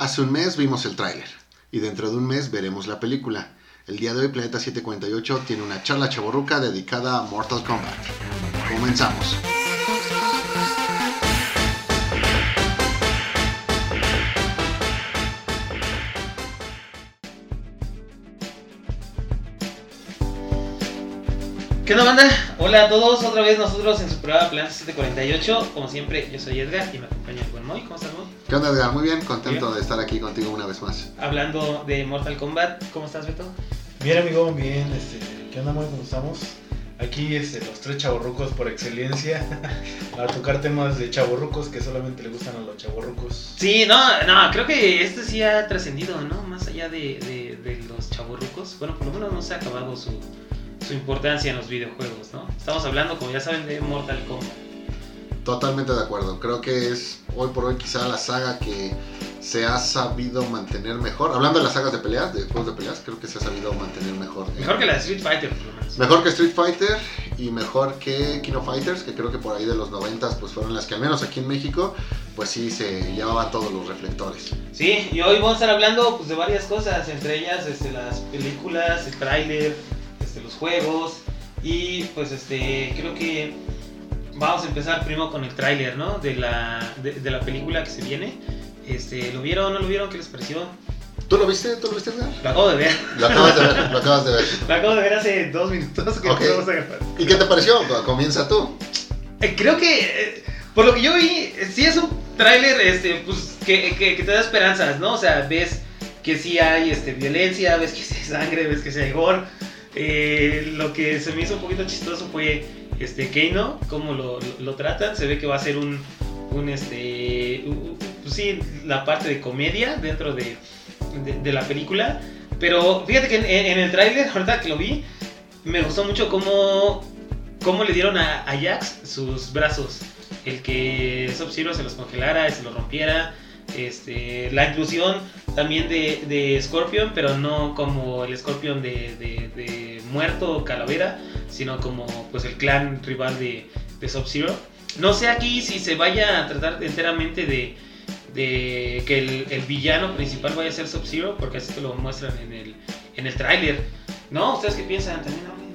Hace un mes vimos el tráiler y dentro de un mes veremos la película. El día de hoy Planeta 748 tiene una charla chaborruca dedicada a Mortal Kombat. Comenzamos. ¿Qué onda? Hola a todos, otra vez nosotros en su programa Planeta 748. Como siempre, yo soy Edgar y me acompaña el buen Moy. ¿Cómo estás, Moy? ¿Qué onda, Edgar? Muy bien, contento Bien. de estar aquí contigo una vez más. Hablando de Mortal Kombat, ¿cómo estás, Beto? Bien amigo, bien, este, ¿qué onda muy ¿Cómo estamos? Aquí este, los tres chavorrucos por excelencia a tocar temas de chavorrucos que solamente le gustan a los chavorrucos. Sí, no, no, creo que este sí ha trascendido, ¿no? Más allá de, de- de los chavorrucos. Bueno, por lo menos no se ha acabado su, su importancia en los videojuegos, ¿no? Estamos hablando, como ya saben, de Mortal Kombat. Totalmente de acuerdo. Creo que es hoy por hoy quizá la saga que se ha sabido mantener mejor. Hablando de las sagas de peleas, de juegos de peleas, creo que se ha sabido mantener mejor. Mejor que la de Street Fighter, por lo menos. Mejor que Street Fighter y mejor que Kino Fighters, que creo que por ahí de los 90 pues fueron las que al menos aquí en México, pues sí se llevaban todos los reflectores. Sí, y hoy vamos a estar hablando pues, de varias cosas, entre ellas este, las películas, el tráiler, este, los juegos y pues este creo que vamos a empezar primero con el tráiler, ¿no? De la, de, de la película que se viene. Este, ¿Lo vieron o no lo vieron? ¿Qué les pareció? ¿Tú lo viste? ¿Tú lo viste? Lo acabo de ver. Lo acabas de ver, lo acabas de ver. Lo acabo de ver hace dos minutos que Ok. empezamos a grabar. ¿Y qué te pareció? Comienza tú. Eh, Creo que, eh, por lo que yo vi, eh, sí es un tráiler este, pues, que, que- que te da esperanzas, ¿no? O sea, ves que sí hay este, violencia, ves que sí hay sangre, ves que sí hay gore. Eh, lo que se me hizo un poquito chistoso fue este, Keino, cómo lo, lo- tratan. Se ve que va a ser un, un este, pues sí, la parte de comedia dentro de, de- la película. Pero fíjate que en, en el tráiler, ahorita que lo vi, me gustó mucho cómo, cómo le dieron a, a Jax sus brazos. El que Sub-Zero se los congelara, se los rompiera. Este, la inclusión también de, de Scorpion, pero no como el Scorpion de, de- de muerto o calavera, sino como pues el clan rival de, de Sub-Zero. No sé aquí si se vaya a tratar enteramente de, de que el, el villano principal vaya a ser Sub-Zero, porque así te lo muestran en el, en el tráiler. ¿No? ¿Ustedes qué piensan? También hablen.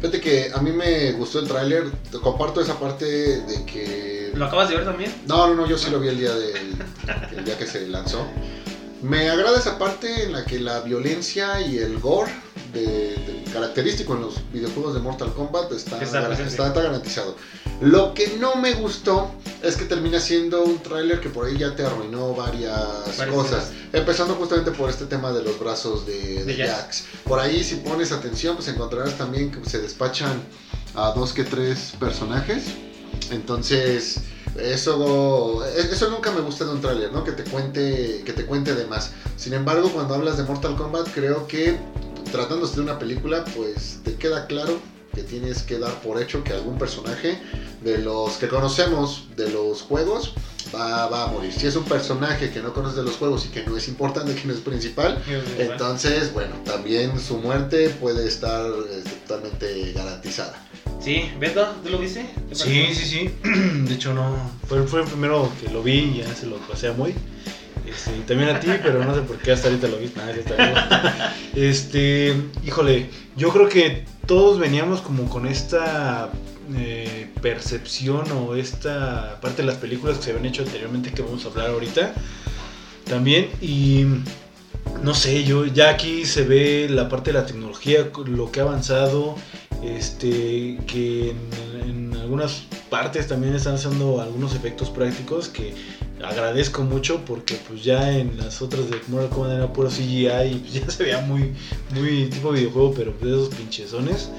Fíjate que a mí me gustó el tráiler, comparto esa parte de que... ¿Lo acabas de ver también? No, no, no, yo sí lo vi el día, del, el día que se lanzó. Me agrada esa parte en la que la violencia y el gore de, de- característico en los videojuegos de Mortal Kombat está, gar- está- garantizado. Lo que no me gustó es que termina siendo un tráiler que por ahí ya te arruinó varias cosas. Empezando justamente por este tema de los brazos de, de De Jax. Jax. Por ahí si pones atención pues encontrarás también que se despachan a dos que tres personajes. Entonces, eso, eso nunca me gusta de un tráiler, ¿no? Que te cuente, que te cuente de más. Sin embargo, cuando hablas de Mortal Kombat, creo que tratándose de una película, pues te queda claro que tienes que dar por hecho que algún personaje de los que conocemos de los juegos va, va a morir. Si es un personaje que no conoces de los juegos y que no es importante, que no es principal, entonces, bueno, también su muerte puede estar eh, totalmente garantizada. Sí, Beto, ¿tú lo viste? ¿Te Sí, sí, sí. De hecho no, fue, fue el primero que lo vi y ya se lo pasé a muy. Este, también a ti, pero no sé por qué hasta ahorita lo viste. Nada, ya está. Este, híjole, yo creo que todos veníamos como con esta eh, percepción o esta parte de las películas que se habían hecho anteriormente que vamos a hablar ahorita también y no sé, yo ya aquí se ve la parte de la tecnología, lo que ha avanzado, este, que en, algunas partes también están haciendo algunos efectos prácticos que agradezco mucho porque pues ya en las otras de Mortal Kombat era puro CGI y pues, ya se veía muy, muy tipo videojuego, pero de esos pinchezones.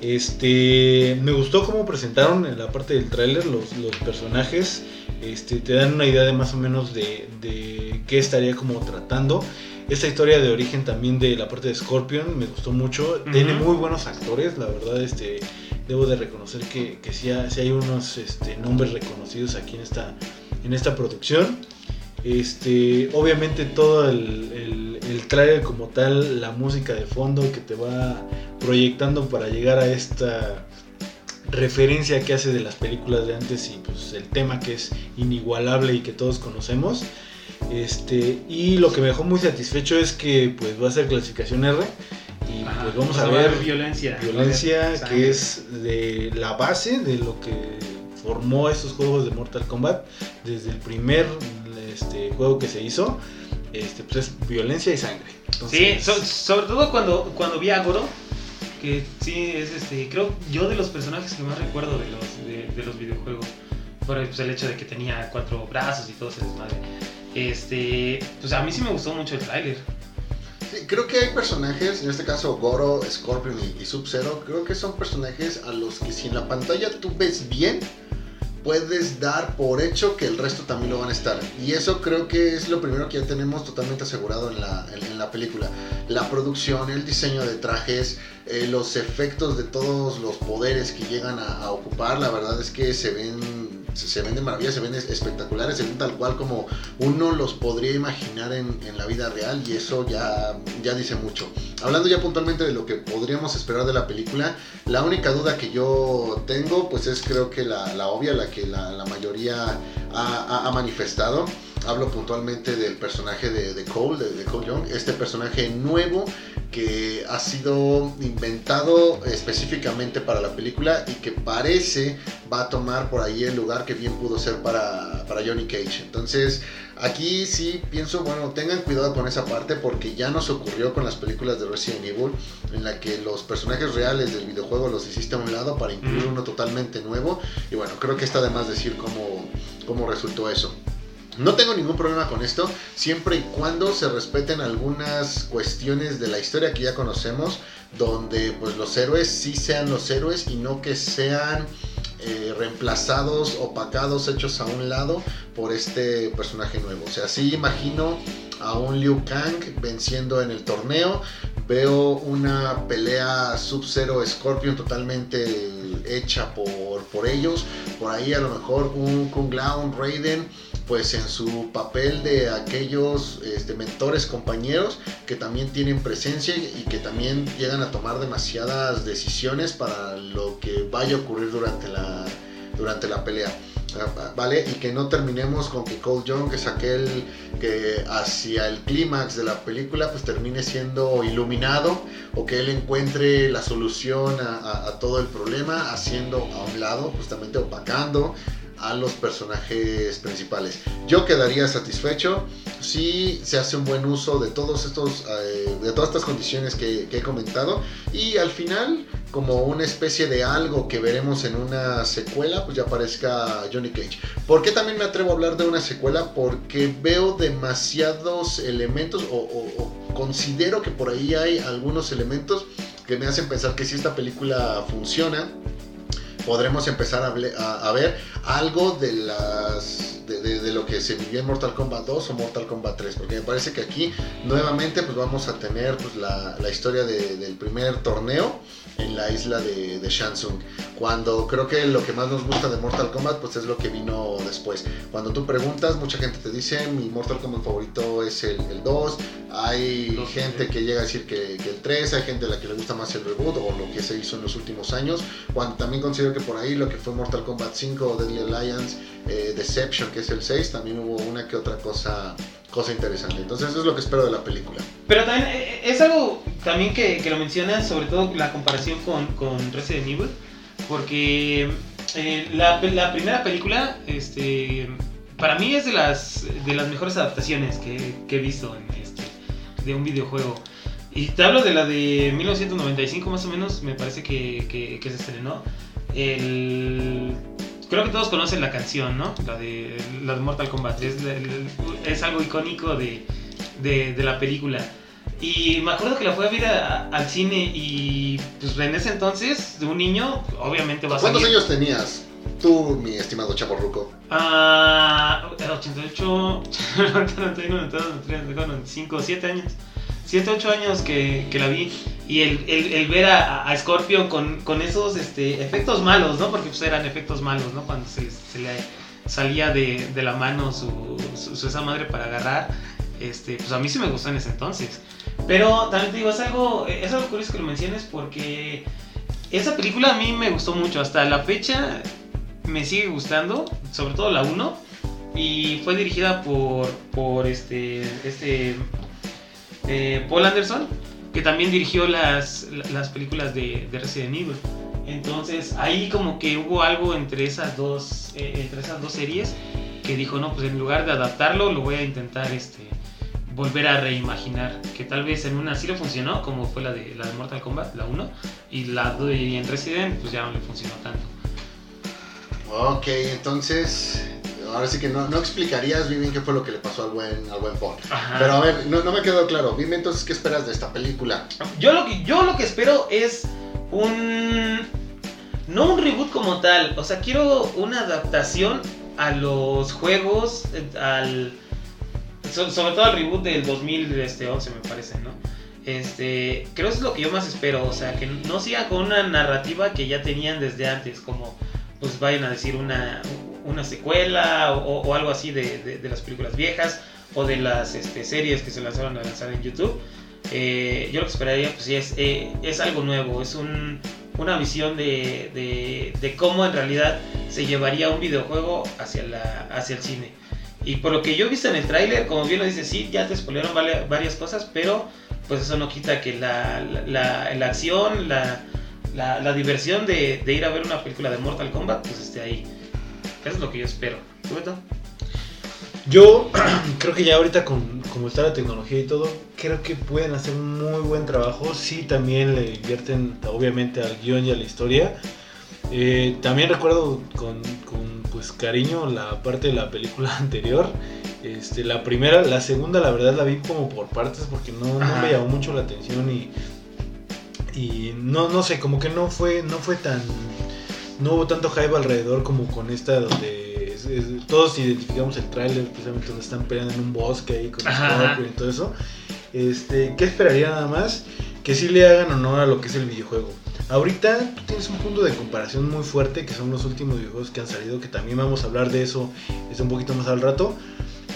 Este, me gustó cómo presentaron en la parte del tráiler los, los personajes. Este, te dan una idea de más o menos de, de qué estaría como tratando. Esta historia de origen también de la parte de Scorpion me gustó mucho. Tiene muy buenos actores, la verdad, este, debo de reconocer que, que sí, ha- sí hay unos este, nombres reconocidos aquí en esta, en esta producción. Este, obviamente todo el, el, el trailer como tal, la música de fondo que te va proyectando para llegar a esta referencia que hace de las películas de antes y pues el tema que es inigualable y que todos conocemos. Este, y lo que me dejó muy satisfecho es que pues va a ser clasificación R. Y Ajá, pues vamos a ver violencia. que es de la base de lo que formó estos juegos de Mortal Kombat desde el primer este, juego que se hizo este, pues es violencia y sangre Sí, so- sobre todo cuando, cuando vi a Goro, que sí es este, creo yo de los personajes que más recuerdo de los, de, de los videojuegos, por pues, el hecho de que tenía cuatro brazos y todo ese desmadre. Este, pues a mí sí me gustó mucho el tráiler. Creo que hay personajes, en este caso Goro, Scorpion y, y Sub-Zero, creo que son personajes a los que si en la pantalla tú ves bien, puedes dar por hecho que el resto también lo van a estar. Y eso creo que es lo primero que ya tenemos totalmente asegurado en la, en- en la película. La producción, el diseño de trajes, eh, los efectos de todos los poderes que llegan a, a ocupar, la verdad es que se ven, se, se ven de maravilla, se ven es- espectaculares, se ven tal cual como uno los podría imaginar en, en la vida real y eso ya, ya dice mucho. Hablando ya puntualmente de lo que podríamos esperar de la película, la única duda que yo tengo pues es creo que la, la obvia, la que la, mayoría ha manifestado. Hablo puntualmente del personaje de, de Cole, de, de Cole Young, este personaje nuevo que ha sido inventado específicamente para la película y que parece va a tomar por ahí el lugar que bien pudo ser para, para Johnny Cage. Entonces, aquí sí pienso, bueno, tengan cuidado con esa parte porque ya nos ocurrió con las películas de Resident Evil, en la que los personajes reales del videojuego los hiciste a un lado para incluir uno totalmente nuevo. Y bueno, creo que está de más decir cómo, cómo resultó eso. No tengo ningún problema con esto, siempre y cuando se respeten algunas cuestiones de la historia que ya conocemos, donde pues los héroes sí sean los héroes y no que sean eh, reemplazados, opacados, hechos a un lado por este personaje nuevo. O sea, sí imagino a un Liu Kang venciendo en el torneo, veo una pelea Sub-Zero Scorpion totalmente hecha por, por ellos, por ahí a lo mejor un Kung Lao, un Raiden pues en su papel de aquellos este, mentores compañeros que también tienen presencia y que también llegan a tomar demasiadas decisiones para lo que vaya a ocurrir durante la, durante la pelea. Ah, ¿Vale? Y que no terminemos con que Cole Young, que es aquel que hacia el clímax de la película, pues termine siendo iluminado o que él encuentre la solución a, todo el problema, haciendo a un lado, justamente opacando a los personajes principales. Yo quedaría satisfecho si se hace un buen uso de todos estos, eh, de todas estas condiciones que, he comentado y al final como una especie de algo que veremos en una secuela, pues ya aparezca Johnny Cage. ¿Por qué también me atrevo a hablar de una secuela? Porque veo demasiados elementos o- o considero que por ahí hay algunos elementos que me hacen pensar que si esta película funciona, podremos empezar a, ver algo de las de, lo que se vivió en Mortal Kombat 2 o Mortal Kombat 3 porque me parece que aquí nuevamente pues vamos a tener pues, la, historia de- del primer torneo en la isla de, de Shansung cuando creo que lo que más nos gusta de Mortal Kombat pues es lo que vino después. Cuando tú preguntas mucha gente te dice mi Mortal Kombat favorito es el, el 2 hay Dos, gente sí. que llega a decir que, que el 3 hay gente a la que le gusta más el reboot o lo que se hizo en los últimos años. Cuando también considero que por ahí lo que fue Mortal Kombat 5 o Deadly Alliance, eh, Deception, que es el 6, también hubo una que otra cosa, cosa interesante. Entonces eso es lo que espero de la película. Pero también eh, es algo también que, que lo mencionas, sobre todo la comparación con, con Resident Evil, porque eh, la, primera película, este, para mí es de las, de las mejores adaptaciones que, he visto este, de un videojuego. Y te hablo de la de 1995 más o menos, me parece que- que se estrenó. El, creo que todos conocen la canción, ¿no? La de, la de Mortal Kombat. Es, es algo icónico de, de, de la película. Y me acuerdo que la fui a ver a- al cine y pues en ese entonces, de un niño, obviamente va a ¿Cuántos años tenías tú, mi estimado chaporruco? Ah, 88, 91, 92, 95, 7 años. 7, 8 años que, que la vi. Y el, el, el ver a, a con, con esos este, efectos malos, ¿no? Porque pues eran efectos malos, ¿no? Cuando se, se le salía de, de la mano su, su- su esa madre para agarrar. Este, pues a mí sí me gustó en ese entonces. Pero también te digo, es algo, es algo curioso que lo menciones porque esa película a mí me gustó mucho. Hasta la fecha me sigue gustando, sobre todo la 1. y fue dirigida por, por este, este eh, Paul Anderson, que también dirigió las, las películas de, de Resident Evil. Entonces ahí como que hubo algo entre esas dos, eh, entre esas dos series que dijo, no, pues en lugar de adaptarlo, lo voy a intentar este, volver a reimaginar. Que tal vez en una sí le funcionó, como fue la de, la de Mortal Kombat, la 1, y la de y en Resident, pues ya no le funcionó tanto. Ok, entonces, ahora sí que no, no explicarías bien qué fue lo que le pasó al buen, al buen. Ajá. Pero a ver, no, no me quedó claro. Dime entonces qué esperas de esta película. Yo lo que yo lo que espero es un no un reboot como tal, o sea, quiero una adaptación a los juegos eh, al so- sobre todo al reboot del 2011 me parece, ¿no? Este, creo que es lo que yo más espero, o sea, que no siga con una narrativa que ya tenían desde antes, como pues vayan a decir una, una secuela o, algo así de, de- las películas viejas o de las este, series que se lanzaron a lanzar en YouTube. Eh, yo lo que esperaría pues sí es, eh, es algo nuevo, es un- una visión de, de- cómo en realidad se llevaría un videojuego hacia, la, hacia el cine. Y por lo que yo he visto en el tráiler, como bien lo dice, sí, ya te spoilearon varias cosas, pero pues eso no quita que la, la, la- acción, la diversión de, de ir a ver una película de Mortal Kombat, pues esté ahí. Eso es lo que yo espero. ¿Tú, Beto? Yo creo que ya ahorita con como está la tecnología y todo, creo que pueden hacer un muy buen trabajo. Sí, también le invierten obviamente al guion y a la historia. Eh, también recuerdo con, con, pues cariño la parte de la película anterior. Este, la primera, la segunda la verdad la vi como por partes porque no, no me llamó mucho la atención y, y no, no sé, como que no fue, no fue tan, no hubo tanto hype alrededor como con esta donde es- es- todos identificamos el tráiler, precisamente donde están peleando en un bosque ahí con. Scorpion y todo eso. Este, ¿qué esperaría nada más? Que sí le hagan honor a lo que es el videojuego. Ahorita tú tienes un punto de comparación muy fuerte que son los últimos videojuegos que han salido, que también vamos a hablar de eso este, un poquito más al rato.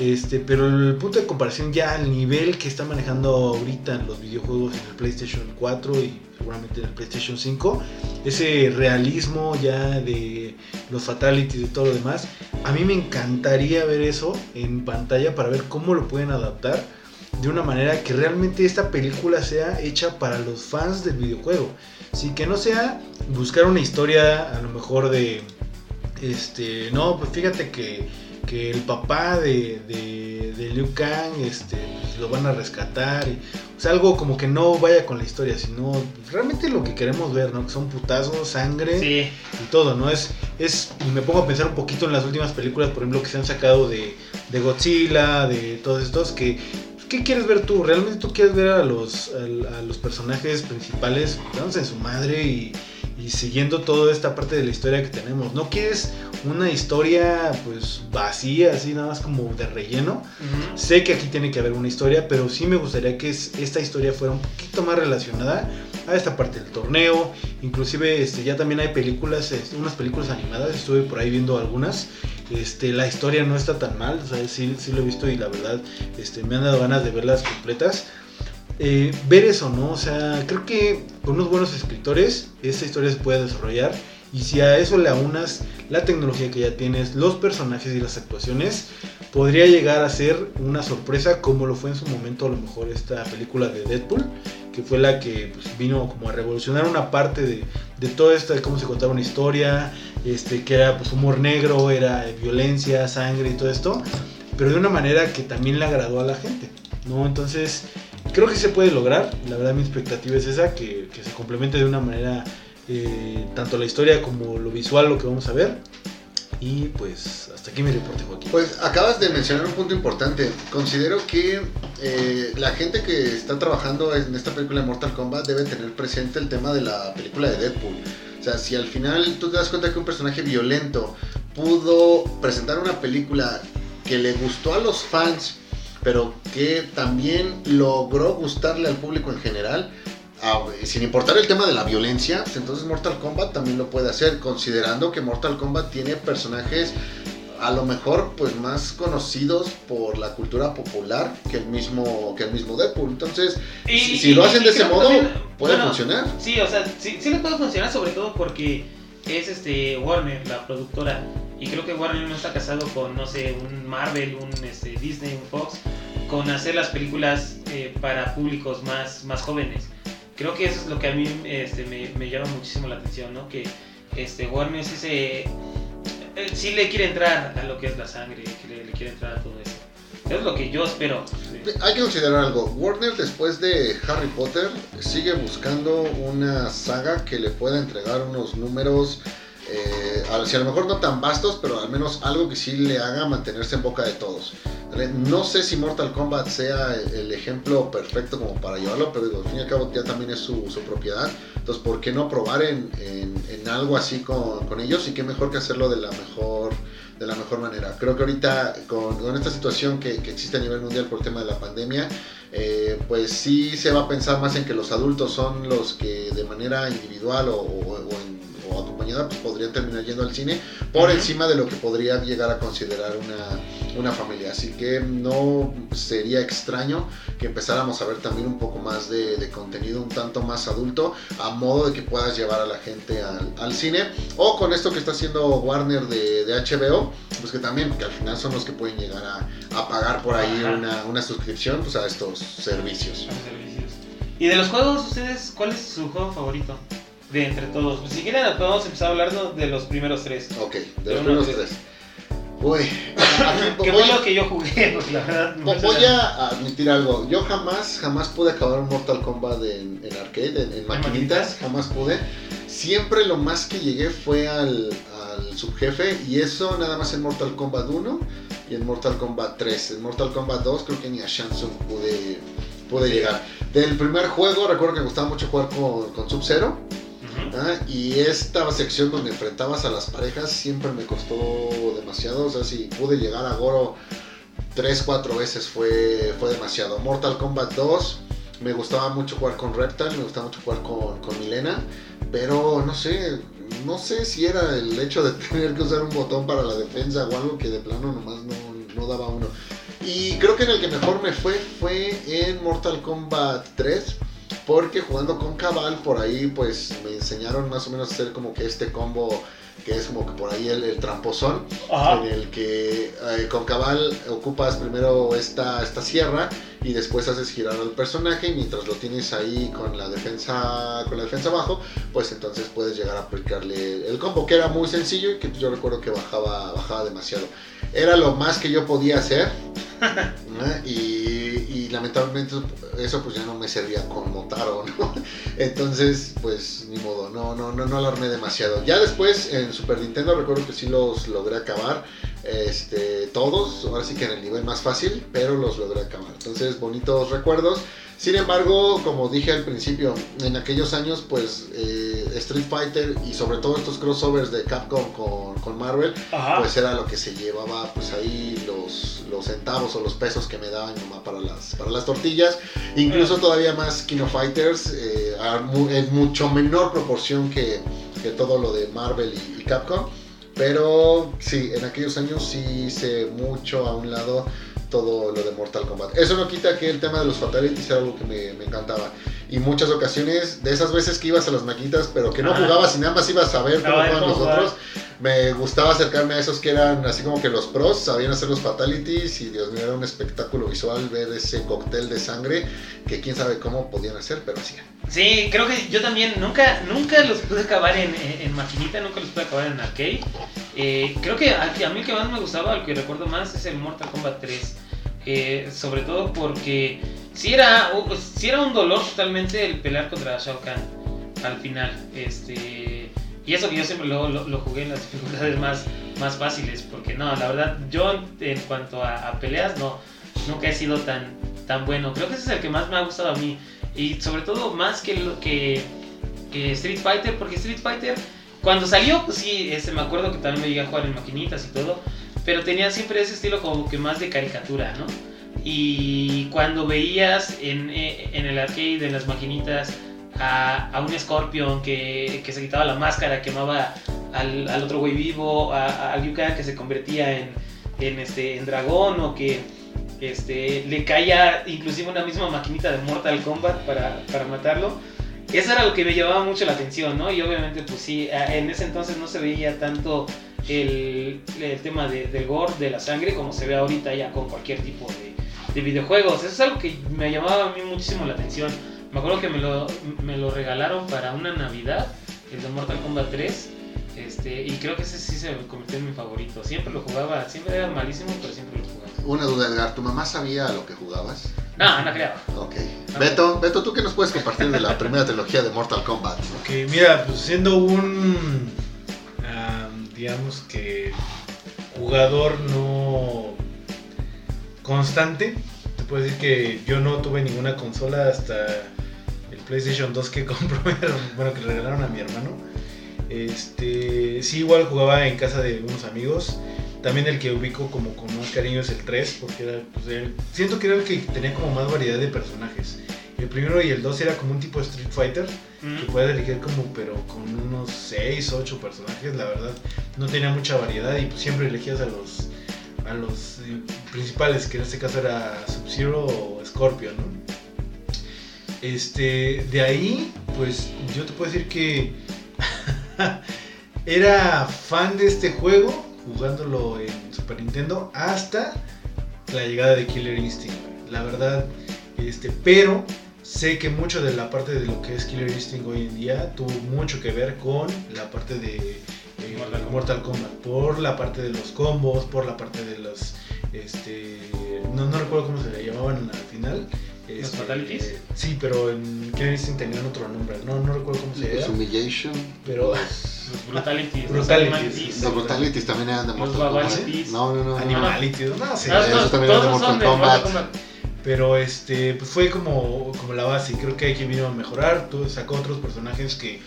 Este, pero el punto de comparación ya al nivel que está manejando ahorita en los videojuegos en el PlayStation 4 y seguramente en el PlayStation 5, ese realismo ya de los fatalities y todo lo demás, a mí me encantaría ver eso en pantalla para ver cómo lo pueden adaptar de una manera que realmente esta película sea hecha para los fans del videojuego. Sí, que no sea buscar una historia a lo mejor de, este, no, pues fíjate que, que el papá de, de, de Liu Kang, este, pues lo van a rescatar. Y, o sea, algo como que no vaya con la historia, sino realmente lo que queremos ver, ¿no? Que son putazos, sangre Sí. y todo, ¿no? Es, es, y me pongo a pensar un poquito en las últimas películas, por ejemplo, que se han sacado de, de Godzilla, de todos estos, que, ¿qué quieres ver tú? ¿Realmente tú quieres ver a los, a, a los personajes principales dándose en su madre y, y siguiendo toda esta parte de la historia que tenemos? ¿No quieres una historia, pues, vacía, así, nada más como de relleno? Sé que aquí tiene que haber una historia, pero sí me gustaría que es- esta historia fuera un poquito más relacionada a esta parte del torneo. Inclusive este, ya también hay películas, este, unas películas animadas, estuve por ahí viendo algunas. Este, la historia no está tan mal, o sea, sí, lo he visto y la verdad este, me han dado ganas de verlas completas. Eh, ver eso, ¿no? O sea, creo que con unos buenos escritores esta historia se puede desarrollar. Y si a eso le aunas la tecnología que ya tienes, los personajes y las actuaciones, podría llegar a ser una sorpresa como lo fue en su momento a lo mejor esta película de Deadpool, que fue la que pues, vino como a revolucionar una parte de, de todo esto, de cómo se contaba una historia, este, que era pues humor negro, era eh, violencia, sangre y todo esto, pero de una manera que también le agradó a la gente, ¿no? Entonces, creo que se puede lograr, la verdad mi expectativa es esa, que, que se complemente de una manera eh, tanto la historia como lo visual, lo que vamos a ver. Y pues hasta aquí mi reporte, Joaquín. Pues acabas de mencionar un punto importante. Considero que eh, la gente que está trabajando en esta película de Mortal Kombat debe tener presente el tema de la película de Deadpool. O sea, si al final tú te das cuenta que un personaje violento pudo presentar una película que le gustó a los fans, pero que también logró gustarle al público en general, ah, sin importar el tema de la violencia, pues entonces Mortal Kombat también lo puede hacer, considerando que Mortal Kombat tiene personajes a lo mejor pues más conocidos por la cultura popular que el mismo que el mismo Deadpool. Entonces, Y- si, y- lo hacen de ese modo, también- puede bueno, funcionar. Sí, o sea, sí, sí le puede funcionar sobre todo porque es este Warner, la productora. Y creo que Warner no está casado con, no sé, un Marvel, un este, Disney, un Fox, con hacer las películas eh, para públicos más, más jóvenes. Creo que eso es lo que a mí este, me, me llama muchísimo la atención, ¿no? Que este, Warner sí, se, eh, le quiere entrar a lo que es la sangre, le, le quiere entrar a todo. Eso es lo que yo espero. Hay que considerar algo. Warner después de Harry Potter sigue buscando una saga que le pueda entregar unos números, eh, a, si a lo mejor no tan vastos, pero al menos algo que sí le haga mantenerse en boca de todos. No sé si Mortal Kombat sea el ejemplo perfecto como para llevarlo, pero digo, al fin y al cabo ya también es su, propiedad. Entonces, ¿por qué no probar en, en, en algo así con, con, ellos? Y qué mejor que hacerlo de la mejor, de la mejor manera. Creo que ahorita con, con esta situación que, que, existe a nivel mundial por el tema de la pandemia, eh, pues sí se va a pensar más en que los adultos son los que de manera individual o, o, o acompañada pues podrían terminar yendo al cine por encima de lo que podría llegar a considerar una, una, familia. Así que no sería extraño que empezáramos a ver también un poco más de, de contenido un tanto más adulto a modo de que puedas llevar a la gente al, al cine o con esto que está haciendo Warner de, de, HBO, pues que también, que al final son los que pueden llegar a, a pagar por ahí una, una, suscripción pues a estos servicios. Y de los juegos, ¿ustedes cuál es su juego favorito? De entre todos. Pues, si quieren, podemos empezar a hablar de los primeros tres. Ok, de, de los primeros tres. Uy, ¿Qué fue lo que yo jugué? Porque la verdad, no voy a admitir algo. Yo jamás, jamás pude acabar un Mortal Kombat en, en arcade, en, en maquinitas, jamás pude. Siempre lo más que llegué fue al, al subjefe y eso nada más en Mortal Kombat 1 y en Mortal Kombat 3. En Mortal Kombat 2 creo que ni a Shansung pude, pude sí. llegar. Del primer juego recuerdo que me gustaba mucho jugar con, con Sub-Zero. Y esta sección donde enfrentabas a las parejas siempre me costó demasiado. O sea, si pude llegar a Goro 3-4 veces fue, fue demasiado. Mortal Kombat 2 me gustaba mucho jugar con Reptile, me gustaba mucho jugar con, con Milena. Pero no sé, no sé si era el hecho de tener que usar un botón para la defensa o algo que de plano nomás no, no daba uno. Y creo que en el que mejor me fue fue en Mortal Kombat 3 porque jugando con Cabal por ahí pues me enseñaron más o menos a hacer como que este combo que es como que por ahí el, el tramposón Ajá. en el que eh, con Cabal ocupas primero esta, esta sierra y después haces girar al personaje y mientras lo tienes ahí con la defensa con la defensa abajo pues entonces puedes llegar a aplicarle el combo que era muy sencillo y que yo recuerdo que bajaba bajaba demasiado era lo más que yo podía hacer ¿eh? y, y, lamentablemente eso pues ya no me servía como Taro, ¿no? Entonces, pues ni modo, no, no, no, no alarmé demasiado. Ya después en Super Nintendo recuerdo que sí los logré acabar, este, todos, ahora sí que en el nivel más fácil, pero los logré acabar. Entonces, bonitos recuerdos. Sin embargo, como dije al principio, en aquellos años, pues eh, Street Fighter y sobre todo estos crossovers de Capcom con, con Marvel, Ajá. pues era lo que se llevaba pues ahí los, los centavos o los pesos que me daban nomás para las, para las tortillas. Incluso todavía más Kino Fighters, eh, en mucho menor proporción que, que, todo lo de Marvel y, y Capcom. Pero sí, en aquellos años sí hice mucho a un lado todo lo de Mortal Kombat. Eso no quita que el tema de los fatalities era algo que me, me encantaba. Y muchas ocasiones, de esas veces que ibas a las maquitas, pero que no jugabas y nada más ibas a ver cómo jugaban los otros, me gustaba acercarme a esos que eran así como que los pros, sabían hacer los fatalities y Dios mío, era un espectáculo visual ver ese cóctel de sangre que quién sabe cómo podían hacer, pero hacían. Sí, creo que yo también nunca, nunca los pude acabar en, maquinita, nunca los pude acabar en arcade. Eh, creo que a, a, mí el que más me gustaba, el que recuerdo más, es el Mortal Kombat 3. Eh, sobre todo porque si era, si era un dolor totalmente el pelear contra Shao Kahn al final. Este, y eso que yo siempre lo, lo, lo, jugué en las dificultades más, más fáciles, porque no, la verdad, yo en cuanto a, a, peleas, no, nunca he sido tan, tan bueno. Creo que ese es el que más me ha gustado a mí. Y sobre todo más que, lo, que, que Street Fighter, porque Street Fighter, cuando salió, pues sí, este, me acuerdo que también me llegué a jugar en maquinitas y todo pero tenía siempre ese estilo como que más de caricatura, ¿no? Y cuando veías en, eh, en el arcade, en las maquinitas, a, un Scorpion que, que, se quitaba la máscara, quemaba al, al otro güey vivo, a, a que se convertía en, en, este, en dragón o que este, le caía inclusive una misma maquinita de Mortal Kombat para, para matarlo. Eso era lo que me llevaba mucho la atención, ¿no? Y obviamente, pues sí, en ese entonces no se veía tanto el, el tema de, del gore, de la sangre, como se ve ahorita ya con cualquier tipo de, de videojuegos. Eso es algo que me llamaba a mí muchísimo la atención. Me acuerdo que me lo, me lo regalaron para una Navidad, el de Mortal Kombat 3. Este, y creo que ese sí se convirtió en mi favorito. Siempre lo jugaba, siempre era malísimo, pero siempre lo jugaba. Una duda, Edgar, ¿tu mamá sabía a lo que jugabas? No, no creo. Ok. Beto, Beto, ¿tú qué nos puedes compartir de la primera trilogía de Mortal Kombat? Ok, mira, pues siendo un, am, digamos que, jugador no constante, te puedo decir que yo no tuve ninguna consola hasta PlayStation 2 que compró, bueno, que le regalaron a mi hermano. Este, sí, igual jugaba en casa de unos amigos. También el que ubico como con más cariño es el 3, porque era, pues, el- siento que era el que tenía como más variedad de personajes. El primero y el 2 era como un tipo Street Fighter, que Mm. puedes elegir como, pero con unos 6, 8 personajes, la verdad, no tenía mucha variedad y pues siempre elegías a los, a los eh, principales, que en este caso era Sub-Zero o Scorpion, ¿no? Este, de ahí, pues yo te puedo decir que era fan de este juego, jugándolo en Super Nintendo, hasta la llegada de Killer Instinct. La verdad, este, pero sé que mucho de la parte de lo que es Killer Instinct hoy en día tuvo mucho que ver con la parte de eh, Mortal Mortal, Kombat. Kombat, por la parte de los combos, por la parte de los, este, no, no recuerdo cómo se le llamaban al final. ¿Los Este, fatalities? eh, sí, pero en Instinct tenían otro nombre, no, no recuerdo cómo se Los llama. Humiliation. Pero- Los, Los Brutalities. Brutalities. Los Animalities. los Brutalities también eran de Mortal Kombat. Babalities. No, no, no. no. Animality, no sé. Ah, eso todos- también es de Mortal Kombat. Mortal Kombat. Pero este, pues fue como, como la base. y Creo que aquí vino a mejorar. Tú sacó otros personajes que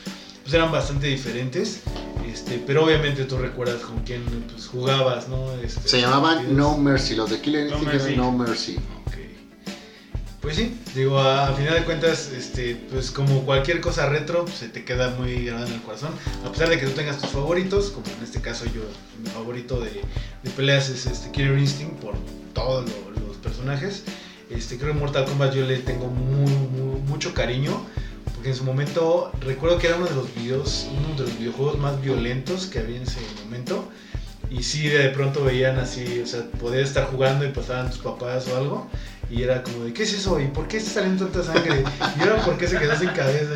pues, eran bastante diferentes. Este, pero obviamente tú recuerdas con quién pues, jugabas, ¿no? Este, Se llamaban. No Mercy. Los de Killer No Instinct Mercy. eran No Mercy. Pues sí, digo, a, a final de cuentas, este, pues como cualquier cosa retro, pues, se te queda muy grabada en el corazón. A pesar de que tú tengas tus favoritos, como en este caso yo, mi favorito de, de peleas es este Killer Instinct por todos lo- los personajes. Este, creo que Mortal Kombat yo le tengo muy, muy- mucho cariño. Porque en su momento recuerdo que era uno de los videos, uno de los videojuegos más violentos que había en ese momento. Y sí, de pronto veían así, o sea, podías estar jugando y pasaban tus papás o algo. Y era como de, ¿qué es eso? ¿Y por qué está saliendo tanta sangre? Y ahora, ¿por qué se quedó sin cabeza?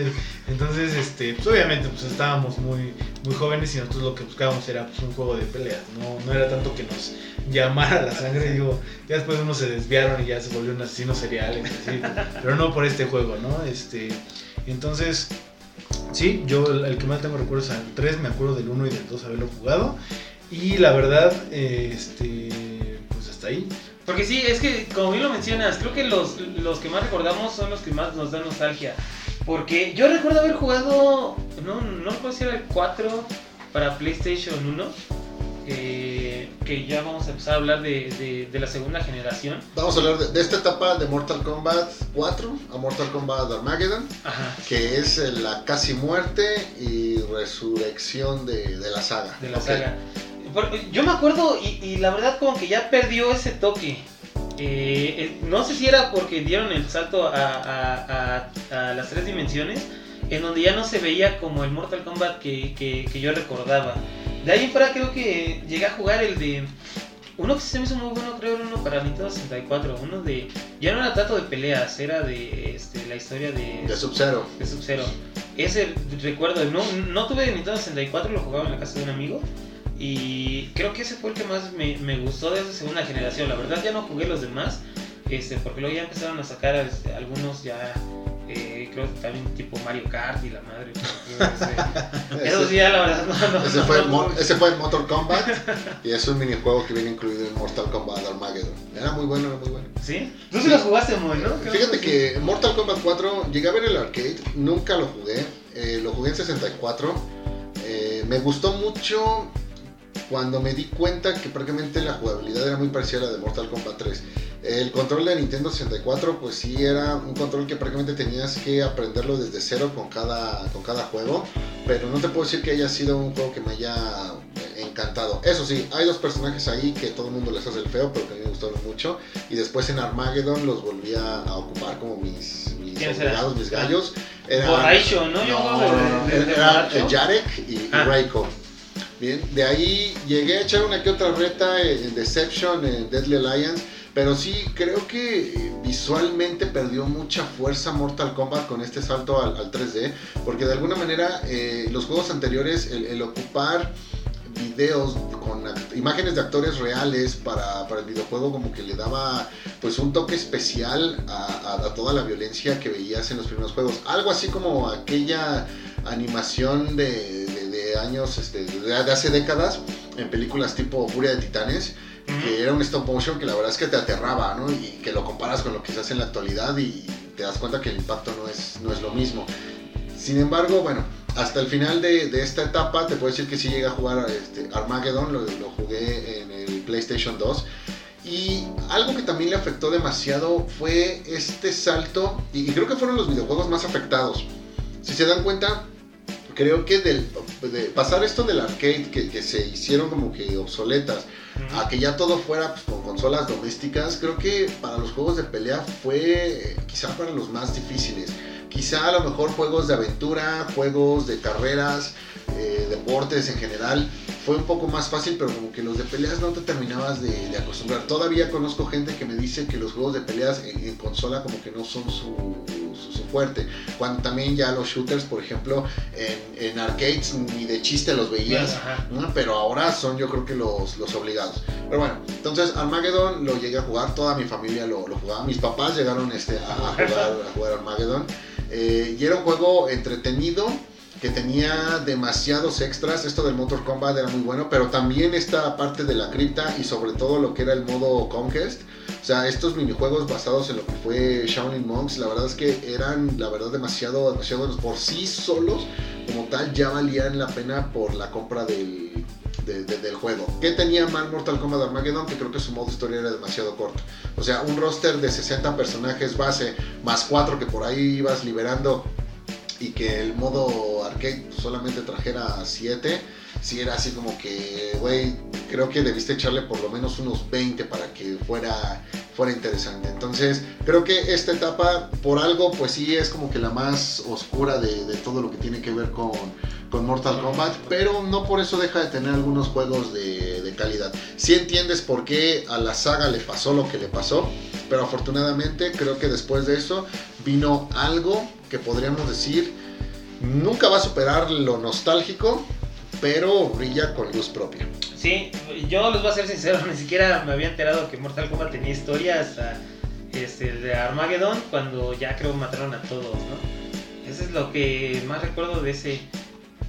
Entonces, este, pues obviamente, pues estábamos muy, muy jóvenes y nosotros lo que buscábamos era pues, un juego de peleas. No, no era tanto que nos llamara la sangre. Digo, ya después unos se desviaron y ya se volvieron asesinos seriales, así, pero no por este juego, ¿no? Este, entonces, sí, yo el, que más tengo recuerdos al 3, me acuerdo del 1 y del 2 haberlo jugado. Y la verdad, eh, este, pues hasta ahí. Porque sí, es que como bien lo mencionas, creo que los, los que más recordamos son los que más nos dan nostalgia. Porque yo recuerdo haber jugado, no, no recuerdo si era el 4 para PlayStation 1, eh, que ya vamos a empezar a hablar de, de- de la segunda generación. Vamos a hablar de, de esta etapa de Mortal Kombat 4 a Mortal Kombat Armageddon, Ajá, que es eh, la casi muerte y resurrección de, de la saga. de la Ok. saga. Yo me acuerdo y, y la verdad como que ya perdió ese toque. Eh, eh, no sé si era porque dieron el salto a, a- a- a las tres dimensiones, en donde ya no se veía como el Mortal Kombat que, que- que yo recordaba. De ahí en fuera creo que llegué a jugar el de... Uno que se me hizo muy bueno, creo, era uno para Nintendo 64. Uno de... Ya no era tanto de peleas, era de este, la historia de... De Sub-Zero. de Sub-Zero. Ese recuerdo, no, no tuve Nintendo 64, lo jugaba en la casa de un amigo. Y creo que ese fue el que más me, me gustó de esa segunda generación. La verdad ya no jugué los demás, este, porque luego ya empezaron a sacar este, algunos ya, eh, creo que también tipo Mario Kart y la madre. Ese- Eso sí, ya la verdad no, no, ese fue, no- Mo- ese fue Mortal Kombat y es un minijuego que viene incluido en Mortal Kombat Armageddon. Era muy bueno, era muy bueno. ¿Sí? Tú sí los jugaste muy, Fíjate que Mortal Kombat 4 llegué a ver el arcade, nunca lo jugué, eh, lo jugué en 64. eh, me gustó mucho cuando me di cuenta que prácticamente la jugabilidad era muy parecida a la de Mortal Kombat 3. El control de Nintendo 64 pues sí era un control que prácticamente tenías que aprenderlo desde cero con cada, con cada juego, pero no te puedo decir que haya sido un juego que me haya encantado. Eso sí, hay dos personajes ahí que todo el mundo les hace el feo, pero que a mí me gustaron mucho. Y después en Armageddon los volví a, ocupar como mis, mis obligados, mis gallos. Eran- Borracho, ¿no? Yo no, de- de- de era borracho. Jarek y, y Ah. Bien, de ahí llegué a echar una que otra reta en Deception, en Deadly Alliance, pero sí creo que visualmente perdió mucha fuerza Mortal Kombat con este salto al, al 3D, porque de alguna manera eh, los juegos anteriores, el, ocupar videos con imágenes de actores reales para, para el videojuego como que le daba pues un toque especial a, toda la violencia que veías en los primeros juegos. Algo así como aquella animación de- años, este, de, de hace décadas en películas tipo Furia de Titanes, que era un stop motion que la verdad es que te aterraba, ¿no? Y que lo comparas con lo que se hace en la actualidad y te das cuenta que el impacto no es, no es lo mismo. Sin embargo, bueno, hasta el final de, de esta etapa te puedo decir que sí llegué a jugar este, Armageddon, lo, lo jugué en el PlayStation 2. Y algo que también le afectó demasiado fue este salto, y, y creo que fueron los videojuegos más afectados. Si se dan cuenta, creo que del, de pasar esto del arcade, que, que se hicieron como que obsoletas, a que ya todo fuera pues, con consolas domésticas, creo que para los juegos de pelea fue eh, quizá para los más difíciles. Quizá a lo mejor juegos de aventura, juegos de carreras, eh, deportes en general, fue un poco más fácil, pero como que los de peleas no te terminabas de, de acostumbrar. Todavía conozco gente que me dice que los juegos de peleas en, en consola como que no son su fuerte. Cuando también ya los shooters, por ejemplo, en, en arcades ni de chiste los veías. ¿no? Pero ahora son yo creo que los, los obligados. Pero bueno, entonces Armageddon lo llegué a jugar, toda mi familia lo, lo jugaba, mis papás llegaron este, a, a jugar, a jugar Armageddon. Eh, y era un juego entretenido que tenía demasiados extras, esto del Motor Combat era muy bueno, pero también esta parte de la cripta y sobre todo lo que era el modo Conquest, o sea, estos minijuegos basados en lo que fue Shaolin Monks, la verdad es que eran, la verdad, demasiado, demasiado buenos por sí solos, como tal, ya valían la pena por la compra del, de- de- del juego. ¿Qué tenía mal Mortal Kombat Armageddon? Que creo que su modo historia era demasiado corto. O sea, un roster de 60 personajes base, más 4 que por ahí ibas liberando y que el modo arcade solamente trajera 7, si era así como que, güey, creo que debiste echarle por lo menos unos 20 para que fuera, fuera interesante. Entonces, creo que esta etapa, por algo, pues sí es como que la más oscura de, de todo lo que tiene que ver con, con Mortal Kombat, pero no por eso deja de tener algunos juegos de, de calidad. Si entiendes por qué a la saga le pasó lo que le pasó, pero afortunadamente creo que después de eso vino algo que podríamos decir nunca va a superar lo nostálgico, pero brilla con luz propia. Sí, yo les voy a ser sincero, ni siquiera me había enterado que Mortal Kombat tenía historia este, el de Armageddon, cuando ya creo mataron a todos, ¿no? Eso es lo que más recuerdo de ese,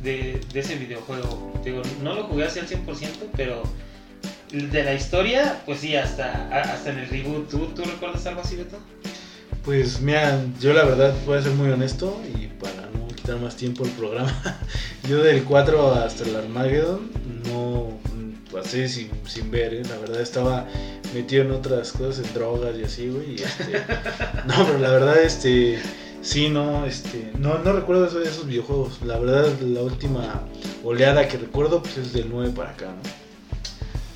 de, ese videojuego. Digo, no lo jugué así al 100%, pero de la historia, pues sí, hasta, hasta en el reboot. ¿Tú, ¿Tú recuerdas algo así, Beto? Pues mira, yo la verdad voy a ser muy honesto y para no quitar más tiempo el programa, yo del 4 hasta el Armageddon no pasé sin, sin ver, ¿eh? la verdad estaba metido en otras cosas, en drogas y así, güey. y, este, no, pero la verdad, este, sí, no, este, no, no recuerdo esos, esos videojuegos. La verdad, la última oleada que recuerdo pues, es del 9 para acá, ¿no?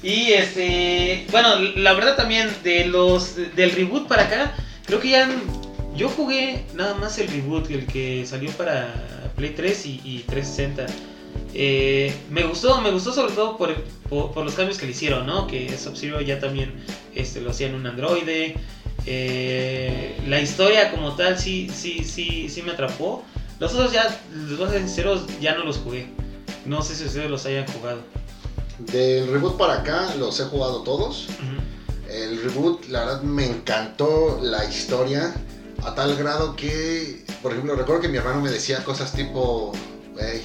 Y este, bueno, la verdad también de los del reboot para acá, creo que ya yo jugué nada más el reboot, el que salió para Play 3 y, y 360. Eh, me gustó, me gustó sobre todo por, por, los cambios que le hicieron, ¿no? Que Sub-Zero ya también este, lo hacía en un androide. Eh, la historia como tal sí, sí, sí, sí me atrapó. Los otros ya, a ser sinceros, ya no los jugué. No sé si ustedes los hayan jugado. Del reboot para acá los he jugado todos. El reboot, la verdad, me encantó la historia a tal grado que, por ejemplo, recuerdo que mi hermano me decía cosas tipo, wey,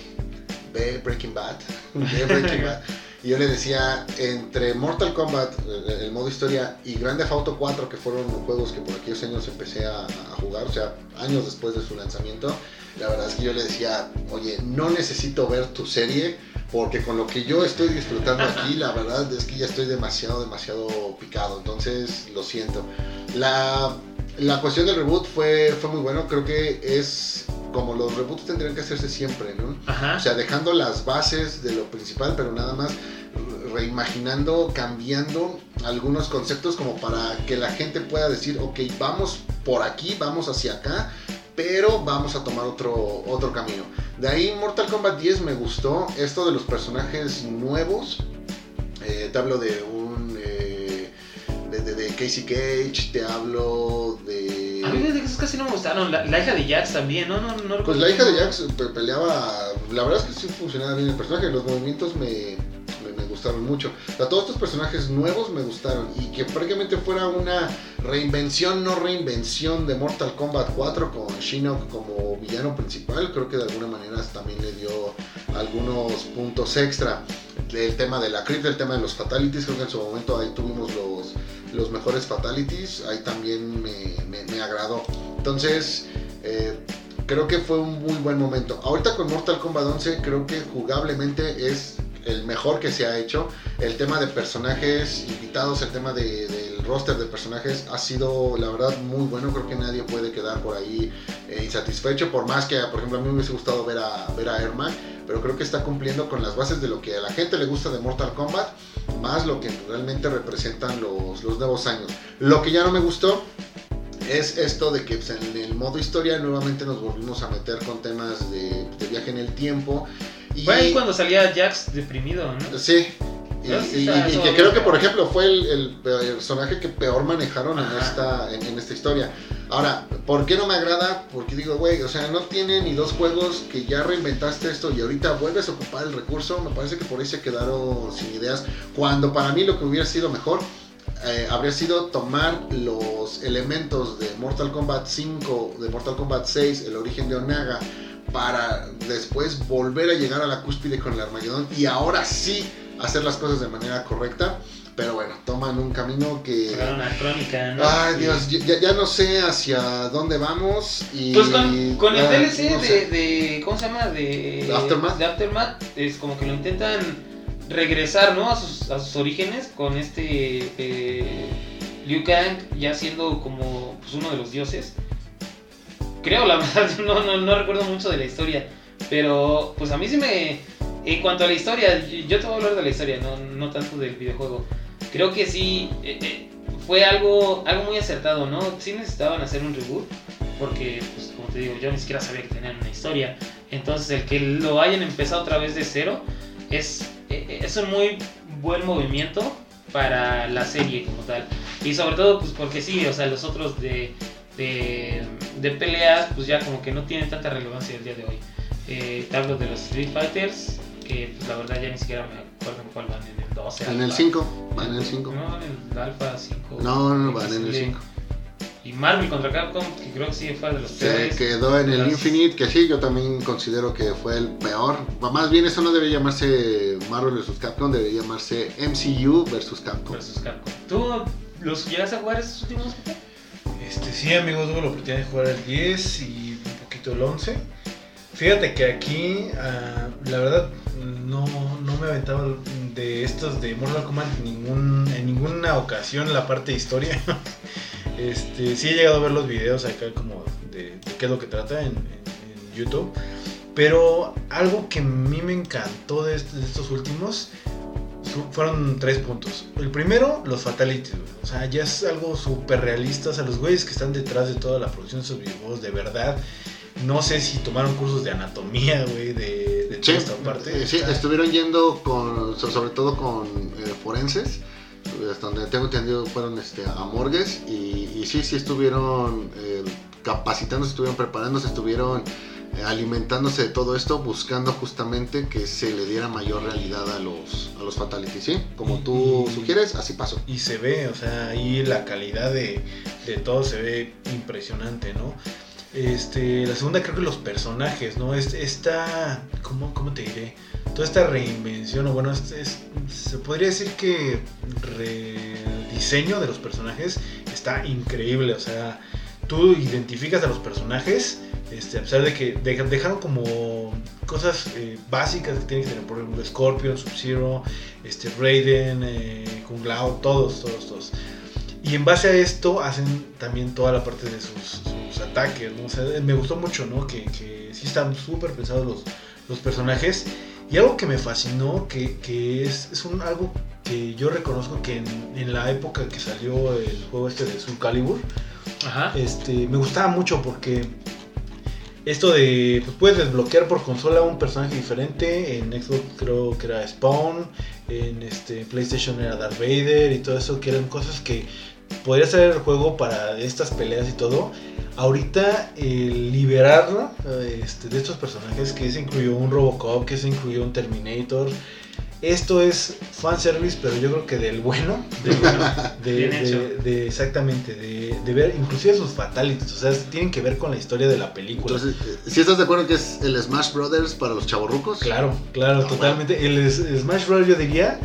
ve Breaking Bad, ve Breaking Bad. Y yo le decía, entre Mortal Kombat, el, modo historia, y Grand Theft Auto 4, que fueron juegos que por aquellos años empecé a, a jugar, o sea, años después de su lanzamiento, la verdad es que yo le decía, oye, no necesito ver tu serie, porque con lo que yo estoy disfrutando aquí, la verdad es que ya estoy demasiado, demasiado picado. Entonces, lo siento. La, la cuestión del reboot fue, fue muy bueno. Creo que es como los reboots tendrían que hacerse siempre, ¿no? Ajá. O sea, dejando las bases de lo principal, pero nada más reimaginando, cambiando algunos conceptos como para que la gente pueda decir, ok, vamos por aquí, vamos hacia acá, pero vamos a tomar otro, otro camino. De ahí Mortal Kombat 10 me gustó esto de los personajes nuevos. Eh, te hablo de un... eh, de, de- de Casey Cage, te hablo de... A mí de esos casi no me gustaron. La, la hija de Jax también, ¿no? no, no Pues la hija de Jax pe- peleaba. La verdad es que sí funcionaba bien el personaje. Los movimientos me gustaron mucho. O todos estos personajes nuevos me gustaron. Y que prácticamente fuera una reinvención, no reinvención de Mortal Kombat 4 con Shinnok como villano principal. Creo que de alguna manera también le dio algunos puntos extra. El tema de la crit, el tema de los fatalities. Creo que en su momento ahí tuvimos los, los mejores fatalities. Ahí también me, me- me agradó. Entonces. eh, creo que fue un muy buen momento. Ahorita con Mortal Kombat 11 creo que jugablemente es el mejor que se ha hecho. El tema de personajes invitados, el tema de- del roster de personajes ha sido la verdad muy bueno. Creo que nadie puede quedar por ahí eh, insatisfecho. Por más que, por ejemplo, a mí me hubiese gustado ver a, ver a Ermac, pero creo que está cumpliendo con las bases de lo que a la gente le gusta de Mortal Kombat, más lo que realmente representan los, los nuevos años. Lo que ya no me gustó es esto de que pues, en el modo historia nuevamente nos volvimos a meter con temas de, de viaje en el tiempo. Y, Fue ahí cuando salía Jax deprimido, ¿no? Sí. Y, y- y eso que creo que, por ejemplo, fue el, el personaje que peor manejaron en esta, en, en esta historia. Ahora, ¿por qué no me agrada? Porque digo, güey, o sea, no tiene ni dos juegos que ya reinventaste esto y ahorita vuelves a ocupar el recurso. Me parece que por ahí se quedaron sin ideas. Cuando para mí lo que hubiera sido mejor eh, habría sido tomar los elementos de Mortal Kombat 5, de Mortal Kombat 6, el origen de Onaga, para después volver a llegar a la cúspide con el Armagedón y ahora sí hacer las cosas de manera correcta. Pero bueno, toman un camino que... Una crónica, ¿no? Ay. Dios, ya, ya no sé hacia dónde vamos y... Pues con, con el DLC no de, sé. de- ¿Cómo se llama? De ¿De Aftermath? de Aftermath, Es como que lo intentan regresar, ¿no? A sus, a sus orígenes con este. eh, Liu Kang ya siendo como pues, uno de los dioses. Creo, la verdad, no, no, no recuerdo mucho de la historia. Pero, pues a mí sí me. En cuanto a la historia, yo te voy a hablar de la historia, no, no tanto del videojuego. Creo que sí. eh, eh, fue algo, algo muy acertado, ¿no? Sí necesitaban hacer un reboot. Porque, pues, como te digo, yo ni siquiera sabía que tenían una historia. Entonces, el que lo hayan empezado otra vez de cero es, eh, es un muy buen movimiento para la serie como tal. Y sobre todo, pues, porque sí, o sea, los otros de, de, de peleas, pues ya como que no tienen tanta relevancia el día de hoy. Eh, te hablo de los Street Fighters, que pues la verdad ya ni siquiera me acuerdo en cuál van, en el 12. En el Alpha. 5, van en el 5. No, en el Alpha 5. No, no, van en el XL. 5. Y Marvel contra Capcom, que creo que sí fue de los Se peores. quedó en el Infinite, que sí, yo también considero que fue el peor. Más bien, eso no debe llamarse Marvel vs. Capcom, debe llamarse MCU vs. Capcom. versus Capcom. ¿Tú los llegaste a jugar esos últimos? Este, sí, amigos, tuve la oportunidad de jugar el 10 y un poquito el 11. Fíjate que aquí, ah, la verdad, no, no me aventaba de estos de Mortal Kombat en, ningún, en ninguna ocasión la parte de historia. Este, sí he llegado a ver los videos acá como de, de qué es lo que trata en, en- YouTube. Pero algo que a mí me encantó de, est- de estos últimos fueron tres puntos. El primero, los fatalities. güey. O sea, ya es algo súper realista. O sea, los güeyes que están detrás de toda la producción de esos videojuegos, de verdad. No sé si tomaron cursos de anatomía, güey, de, de Sí, toda esta parte. eh, sí, estuvieron yendo con, so- sobre todo con eh, forenses, hasta donde tengo entendido fueron este, a morgues y, y sí, sí estuvieron eh, capacitándose, estuvieron preparándose, estuvieron alimentándose de todo esto, buscando justamente que se le diera mayor realidad a los, a los fatalities, ¿sí? Como tú Y- sugieres, así pasó. Y se ve, o sea, ahí la calidad de, de todo se ve impresionante, ¿no? Este, la segunda creo que los personajes, ¿no? Es- Esta, ¿cómo, cómo te diré? Toda esta reinvención, o bueno, es- se podría decir que rediseño de los personajes está increíble, o sea, tú identificas a los personajes, este, a pesar de que deja- dejaron como cosas eh, básicas que tienen que tener, por ejemplo, Scorpion, Sub-Zero, este, Raiden, eh, Kung Lao, todos, todos, todos. Y en base a esto hacen también toda la parte de sus, sus ataques, ¿no? O sea, me gustó mucho, ¿no? Que, que sí están súper pensados los, los personajes. Y algo que me fascinó, que, que es, es un, algo que yo reconozco que en, en la época que salió el juego este de Soul Calibur, Ajá. este, me gustaba mucho porque esto de, pues puedes desbloquear por consola un personaje diferente. En Xbox creo que era Spawn, en este PlayStation era Darth Vader y todo eso, que eran cosas que podría ser el juego para estas peleas y todo. Ahorita el liberarlo este, de estos personajes, que se incluyó un Robocop, que se incluyó un Terminator, esto es fanservice, pero yo creo que del bueno, de, de- exactamente, de, ver inclusive sus fatalities, o sea, tienen que ver con la historia de la película. Entonces, si estás de acuerdo que es el Smash Brothers para los chavorrucos? claro, claro, Ah, totalmente. El Smash Bros. yo diría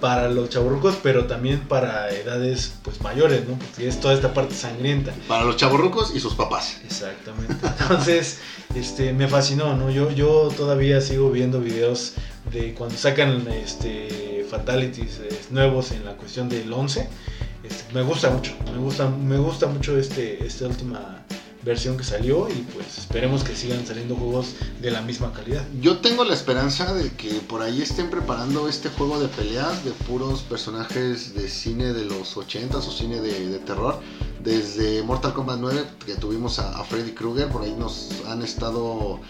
para los chaburrucos, pero también para edades pues mayores, ¿no? Porque es toda esta parte sangrienta. Para los chavorrucos y sus papás. Exactamente. Entonces, este, me fascinó, ¿no? Yo, yo todavía sigo viendo videos de cuando sacan este, fatalities eh, nuevos en la cuestión del 11. Este, me gusta mucho, me gusta, me gusta mucho este, esta última versión que salió y pues esperemos que sigan saliendo juegos de la misma calidad. Yo tengo la esperanza de que por ahí estén preparando este juego de peleas de puros personajes de cine de los 80s o cine de, de terror. Desde Mortal Kombat 9 que tuvimos a, a Freddy Krueger, por ahí nos han estado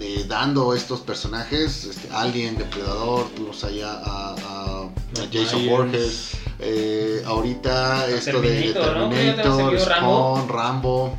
eh, dando estos personajes, este, Alien, Depredador, tuvimos allá a, a- Jason Myers. Borges, eh, ahorita esto de, Terminator, ¿no? Rambo. Spawn, Rambo,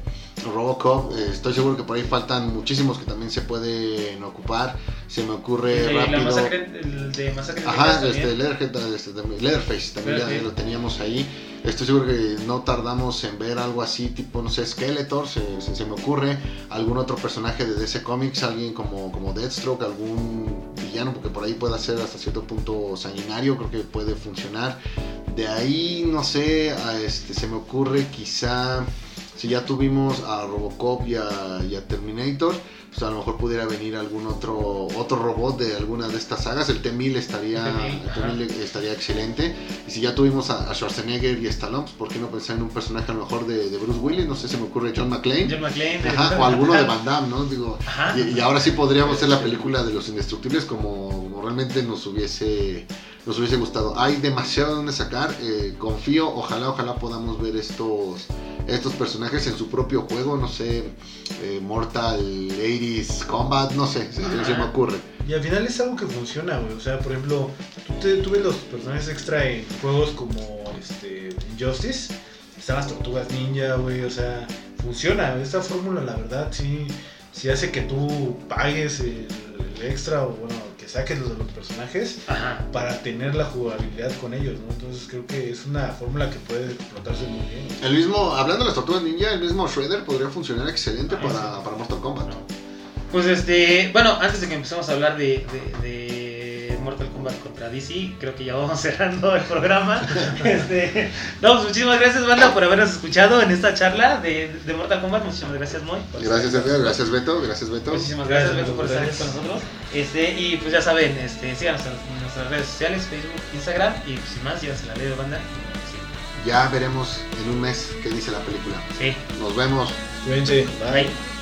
Robocop, eh, estoy seguro que por ahí faltan muchísimos que también se pueden ocupar. Se me ocurre El de la rápido. masacre, el de masacre Ajá, Texas este, también. Leatherhead, este, de- Leatherface también ya Leatherface. lo teníamos ahí. Estoy seguro que no tardamos en ver algo así, tipo, no sé, Skeletor, se, se- se me ocurre. Algún otro personaje de DC Comics, alguien como, como Deathstroke, algún villano, porque por ahí puede ser hasta cierto punto sanguinario, creo que puede funcionar. De ahí, no sé, a este, se me ocurre quizá, si ya tuvimos a Robocop y a, y a Terminator, pues a lo mejor pudiera venir algún otro otro robot de alguna de estas sagas. El T-1000 estaría, T-1000, el T-1000 estaría excelente. Y si ya tuvimos a, a Schwarzenegger y Stallone, pues ¿por qué no pensar en un personaje a lo mejor de, de Bruce Willis? No sé, se me ocurre John McClane. John McClane. Ajá, o alguno de Van Damme, ¿no? Digo, y, y ahora sí podríamos hacer la película de los indestructibles como, como realmente nos hubiese nos hubiese gustado. Hay demasiado donde sacar. eh, confío, ojalá, ojalá podamos ver estos estos personajes en su propio juego. No sé, eh, Mortal 80s Combat, no sé, se, me ocurre. Y al final es algo que funciona, güey. O sea, por ejemplo, tú, te, ves los personajes extra en juegos como este, Injustice. Están las tortugas ninja, güey. O sea, funciona. Esta fórmula, la verdad, sí, sí hace que tú pagues el, el extra o, bueno, que saques los de los personajes Ajá. para tener la jugabilidad con ellos, ¿no? Entonces creo que es una fórmula que puede explotarse muy bien. El mismo, hablando de las tortugas ninja, el mismo Shredder podría funcionar excelente Ah, para, sí. para Mortal Kombat. Pues este, bueno, antes de que empecemos a hablar de, de- de Mortal Kombat contra DC, creo que ya vamos cerrando el programa. Este, no, pues muchísimas gracias, banda, por habernos escuchado en esta charla de, de Mortal Kombat. Muchísimas gracias, Moy. Gracias Edgar, gracias Beto, gracias Beto. Muchísimas gracias, Gracias, Beto, por estar aquí con nosotros. Este, y pues ya saben, este, síganos en nuestras redes sociales, Facebook, Instagram, y pues, sin más, llévense la ley de banda. Ya veremos en un mes qué dice la película. Sí, Nos vemos. Cuídense. bye.